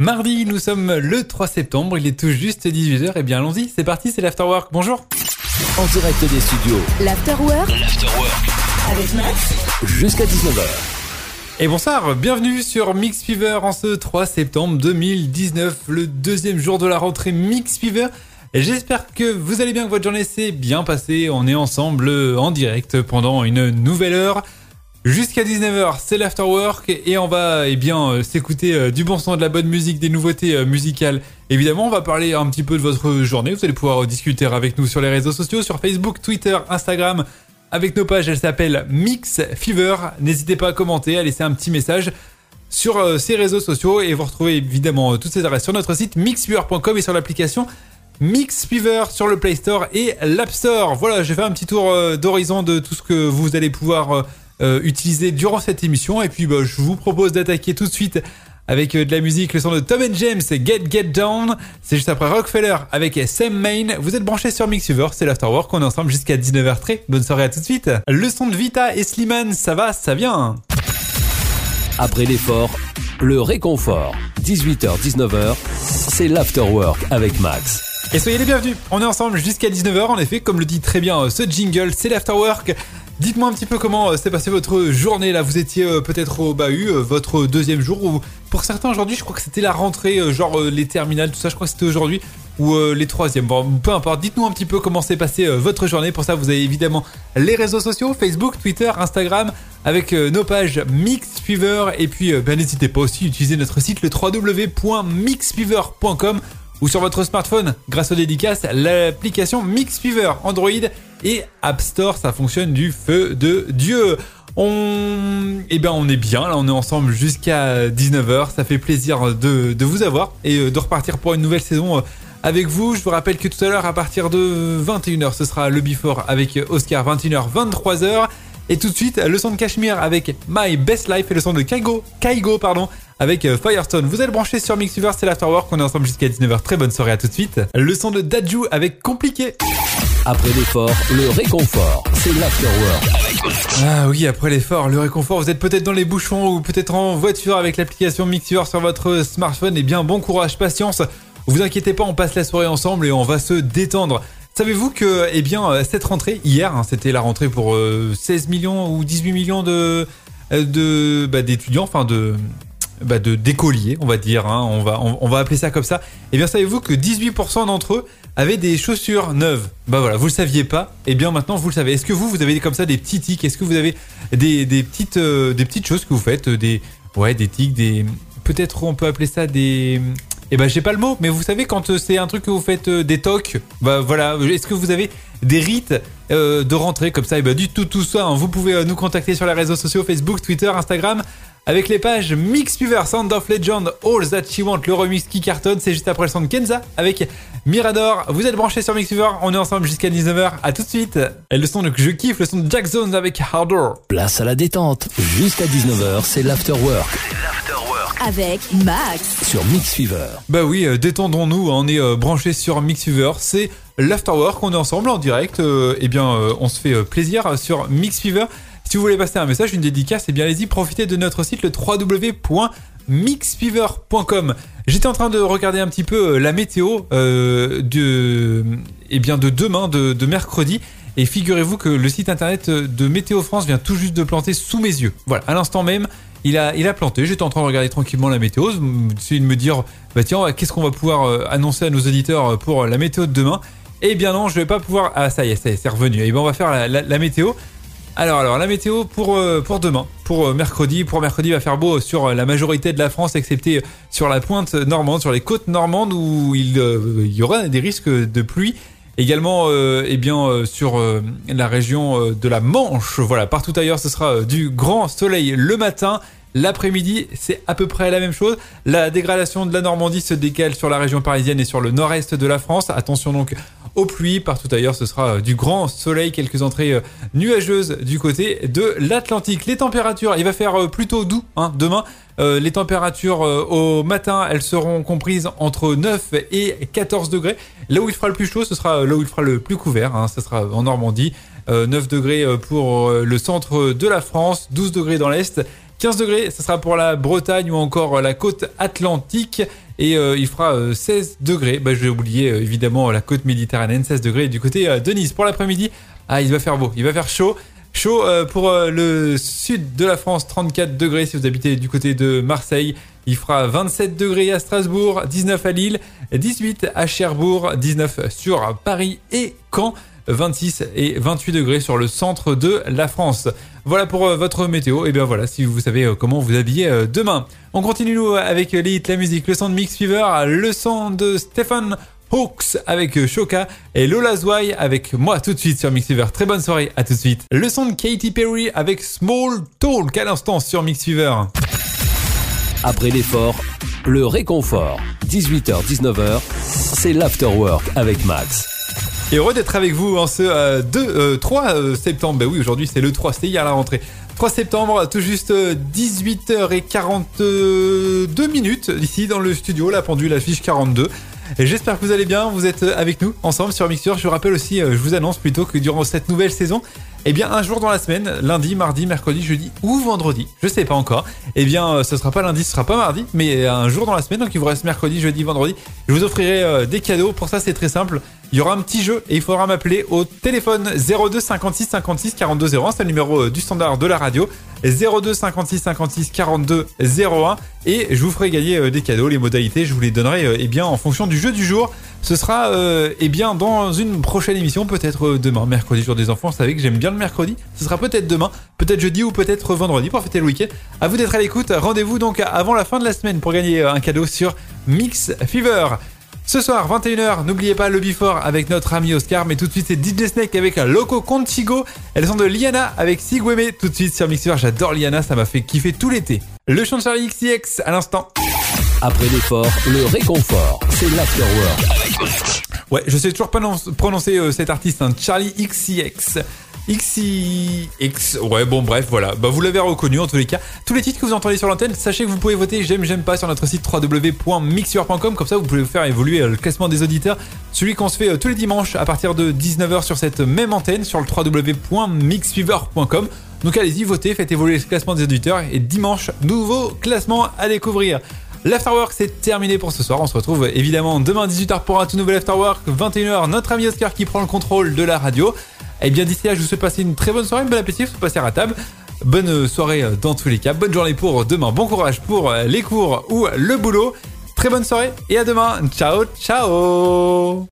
Mardi, nous sommes le 3 septembre, il est tout juste 18h. Et bien allons-y, c'est parti, c'est l'Afterwork. Bonjour. En direct des studios. L'Afterwork. L'Afterwork. Avec Max. Jusqu'à 19h. Et bonsoir, bienvenue sur Mix Fever en ce 3 septembre 2019, le deuxième jour de la rentrée Mix Fever. J'espère que vous allez bien, que votre journée s'est bien passée. On est ensemble en direct pendant une nouvelle heure. Jusqu'à 19h, c'est l'afterwork et on va eh bien euh, s'écouter euh, du bon son, de la bonne musique, des nouveautés euh, musicales. Évidemment, on va parler un petit peu de votre journée. Vous allez pouvoir discuter avec nous sur les réseaux sociaux, sur Facebook, Twitter, Instagram. Avec nos pages, elles s'appellent Mix Fever. N'hésitez pas à commenter, à laisser un petit message sur ces réseaux sociaux et vous retrouvez évidemment toutes ces adresses sur notre site mixfever.com et sur l'application Mix Fever sur le Play Store et l'App Store. Voilà, j'ai fait un petit tour d'horizon de tout ce que vous allez pouvoir euh, utiliser durant cette émission. Et puis bah, je vous propose d'attaquer tout de suite avec euh, de la musique, le son de Tom and James, Get Get Down. C'est juste après Rockefeller avec Sam Main. Vous êtes branchés sur Mixiver, c'est l'Afterwork. On est ensemble jusqu'à 19h très. Bonne soirée à tout de suite. Le son de Vita et Slimane, ça va, ça vient. Après l'effort, le réconfort. 18h-19h, c'est l'Afterwork avec Max. Et soyez les bienvenus. On est ensemble jusqu'à 19h. En effet, comme le dit très bien euh, ce jingle, c'est l'Afterwork. Dites-moi un petit peu comment euh, s'est passée votre journée là. Vous étiez euh, peut-être au bahut, euh, votre deuxième jour ou pour certains aujourd'hui, je crois que c'était la rentrée, genre les terminales, tout ça. Je crois que c'était aujourd'hui ou les troisièmes. Bon, peu importe. Dites-nous un petit peu comment s'est passée votre journée. Pour ça, vous avez évidemment les réseaux sociaux Facebook, Twitter, Instagram, avec nos pages Mixfever. Et puis, ben, n'hésitez pas aussi à utiliser notre site le www.mixfever.com ou sur votre smartphone grâce aux dédicaces l'application Mixfever Android et App Store, ça fonctionne du feu de Dieu. On, eh bien, on est bien, là, on est ensemble jusqu'à 19h. Ça fait plaisir de, vous avoir et euh, de repartir pour une nouvelle saison euh, avec vous. Je vous rappelle que tout à l'heure, à partir de 21h, ce sera le Before avec Oscar, 21h, 23h. Et tout de suite, le son de Cashmere avec My Best Life et le son de Kaigo, Kaigo pardon, avec euh, Firestone. Vous êtes branchés sur Mixiver, c'est l'Afterwork. On est ensemble jusqu'à 19h. Très bonne soirée à tout de suite. Le son de Daju avec Compliqué. Après l'effort, le réconfort, c'est l'afterwork. Ah oui, après l'effort, le réconfort, vous êtes peut-être dans les bouchons ou peut-être en voiture avec l'application Mixer sur votre smartphone. Eh bien, bon courage, patience. Vous inquiétez pas, on passe la soirée ensemble et on va se détendre. Savez-vous que, eh bien, cette rentrée, hier, hein, c'était la rentrée pour 16 euh, millions ou 18 millions de, euh, de bah, d'étudiants, enfin de bah, de d'écoliers, on va dire, hein, on, va, appeler ça comme ça. Eh bien, savez-vous que 18% d'entre eux avaient des chaussures neuves? Bah voilà, vous le saviez pas, et eh bien maintenant vous le savez. Est-ce que vous, vous avez comme ça des petits tics? Est-ce que vous avez des, petites, euh, des petites choses que vous faites des, Ouais, des tics, des... Peut-être on peut appeler ça des... Eh ben j'ai pas le mot, mais vous savez quand euh, c'est un truc que vous faites euh, des tocs, bah voilà, est-ce que vous avez des rites de rentrée comme ça? Et bah du tout tout ça, hein. vous pouvez nous contacter sur les réseaux sociaux Facebook, Twitter, Instagram avec les pages Mix Sound of Legend, All That She Want, le remix qui cartonne, c'est juste après le son de Kenza avec Mirador. Vous êtes branchés sur Mix on est ensemble jusqu'à 19h, à tout de suite. Et le son que je kiffe, le son de Jack Zones avec Harder. Place à la détente, jusqu'à 19h, c'est l'afterwork. Avec Max sur Mix Fever. Bah oui, euh, détendons-nous, hein, on est euh, branchés sur Mix Fever, c'est l'afterwork, on est ensemble en direct, et euh, eh bien on se fait plaisir sur Mix Fever. Si vous voulez passer un message, une dédicace, eh bien allez-y, profitez de notre site le www.mixfever.com. J'étais en train de regarder un petit peu euh, la météo euh, de, eh bien de demain, de, mercredi. Et figurez-vous que le site internet de Météo France vient tout juste de planter sous mes yeux. Voilà, à l'instant même, il a, il a planté. J'étais en train de regarder tranquillement la météo, de me dire, bah tiens, qu'est-ce qu'on va pouvoir euh, annoncer à nos auditeurs pour la météo de demain? Eh bien non, je vais pas pouvoir. Ah ça y est, c'est revenu. Eh bien on va faire la météo. Alors, alors, la météo pour, euh, pour demain, pour euh, mercredi. Pour mercredi, il va faire beau sur euh, la majorité de la France, excepté sur la pointe normande, sur les côtes normandes où il, y aura des risques de pluie. Également, eh bien, sur la région de la Manche. Voilà, partout ailleurs, ce sera du grand soleil le matin. L'après-midi, c'est à peu près la même chose. La dégradation de la Normandie se décale sur la région parisienne et sur le nord-est de la France. Attention donc aux pluies. Partout ailleurs, ce sera euh, du grand soleil, quelques entrées euh, nuageuses du côté de l'Atlantique. Les températures, il va faire euh, plutôt doux hein, demain. les températures au matin, elles seront comprises entre 9 et 14 degrés. Là où il fera le plus chaud, ce sera là où il fera le plus couvert. Hein, ce sera en Normandie. 9 degrés pour le centre de la France, 12 degrés dans l'Est. 15 degrés, ce sera pour la Bretagne ou encore la côte atlantique. et il fera 16 degrés. Bah, je vais oublier évidemment la côte méditerranéenne, 16 degrés du côté de Nice. Pour l'après-midi, ah, il va faire beau, il va faire chaud. Chaud pour le sud de la France, 34 degrés si vous habitez du côté de Marseille. Il fera 27 degrés à Strasbourg, 19 à Lille, 18 à Cherbourg, 19 sur Paris et Caen. 26 et 28 degrés sur le centre de la France. Voilà pour euh, votre météo. Et bien voilà, si vous savez euh, comment vous habiller euh, demain. On continue nous avec les la musique, le son de Mix Fever, le son de Stephen Hawks avec Shoka et Lola Zwei avec moi tout de suite sur Mix Fever. Très bonne soirée, à tout de suite. Le son de Katy Perry avec Small Talk à l'instant sur Mix. Après l'effort, le réconfort. 18h-19h, c'est l'afterwork avec Max. Et heureux d'être avec vous en ce 2, 3 septembre. Ben oui, aujourd'hui c'est le 3, c'était hier la rentrée. 3 septembre, tout juste 18h42 minutes ici dans le studio, la pendule affiche 42. Et j'espère que vous allez bien, vous êtes avec nous ensemble sur Mixture. Je vous rappelle aussi, euh, je vous annonce plutôt que durant cette nouvelle saison, eh bien, un jour dans la semaine, lundi, mardi, mercredi, jeudi ou vendredi, je sais pas encore. Eh bien, euh, ce sera pas lundi, ce sera pas mardi, mais un jour dans la semaine. Donc, il vous reste mercredi, jeudi, vendredi. Je vous offrirai euh, des cadeaux. Pour ça, c'est très simple. Il y aura un petit jeu et il faudra m'appeler au téléphone 02 56 56 42 01. C'est le numéro euh, du standard de la radio. 02 56 56 42 01 et je vous ferai gagner des cadeaux. Les modalités, je vous les donnerai eh bien en fonction du jeu du jour. Ce sera eh bien dans une prochaine émission, peut-être demain, mercredi, jour des enfants. Vous savez que j'aime bien le mercredi. Ce sera peut-être demain, peut-être jeudi ou peut-être vendredi pour fêter le week-end. À vous d'être à l'écoute. Rendez-vous donc avant la fin de la semaine pour gagner un cadeau sur Mix Fever. Ce soir, 21h, n'oubliez pas le Before avec notre ami Oscar, mais tout de suite c'est DJ Snake avec Loco Contigo. Elles sont de Liana avec Sigweme tout de suite sur Mix Fever. J'adore Liana, ça m'a fait kiffer tout l'été. Le chant de Charlie XCX à l'instant. Après l'effort, le réconfort, c'est l'afterwork. Ouais, je sais toujours pas prononcer euh, cet artiste, hein, Charlie XCX. XIX. Ouais, bon, bref, voilà. Bah, vous l'avez reconnu en tous les cas. Tous les titres que vous entendez sur l'antenne, sachez que vous pouvez voter j'aime, j'aime pas sur notre site www.mixur.com. Comme ça, vous pouvez faire évoluer euh, le classement des auditeurs. Celui qu'on se fait euh, tous les dimanches à partir de 19h sur cette même antenne sur le www.mixfever.com. Donc allez-y, votez, faites évoluer le classement des auditeurs. Et dimanche, nouveau classement à découvrir. L'Afterwork c'est terminé pour ce soir. On se retrouve évidemment demain 18h pour un tout nouvel Afterwork. 21h, notre ami Oscar qui prend le contrôle de la radio. Et eh bien d'ici là, je vous souhaite passer une très bonne soirée, bon appétit, vous passer à table. Bonne soirée dans tous les cas, bonne journée pour demain, bon courage pour les cours ou le boulot. Très bonne soirée et à demain. Ciao, ciao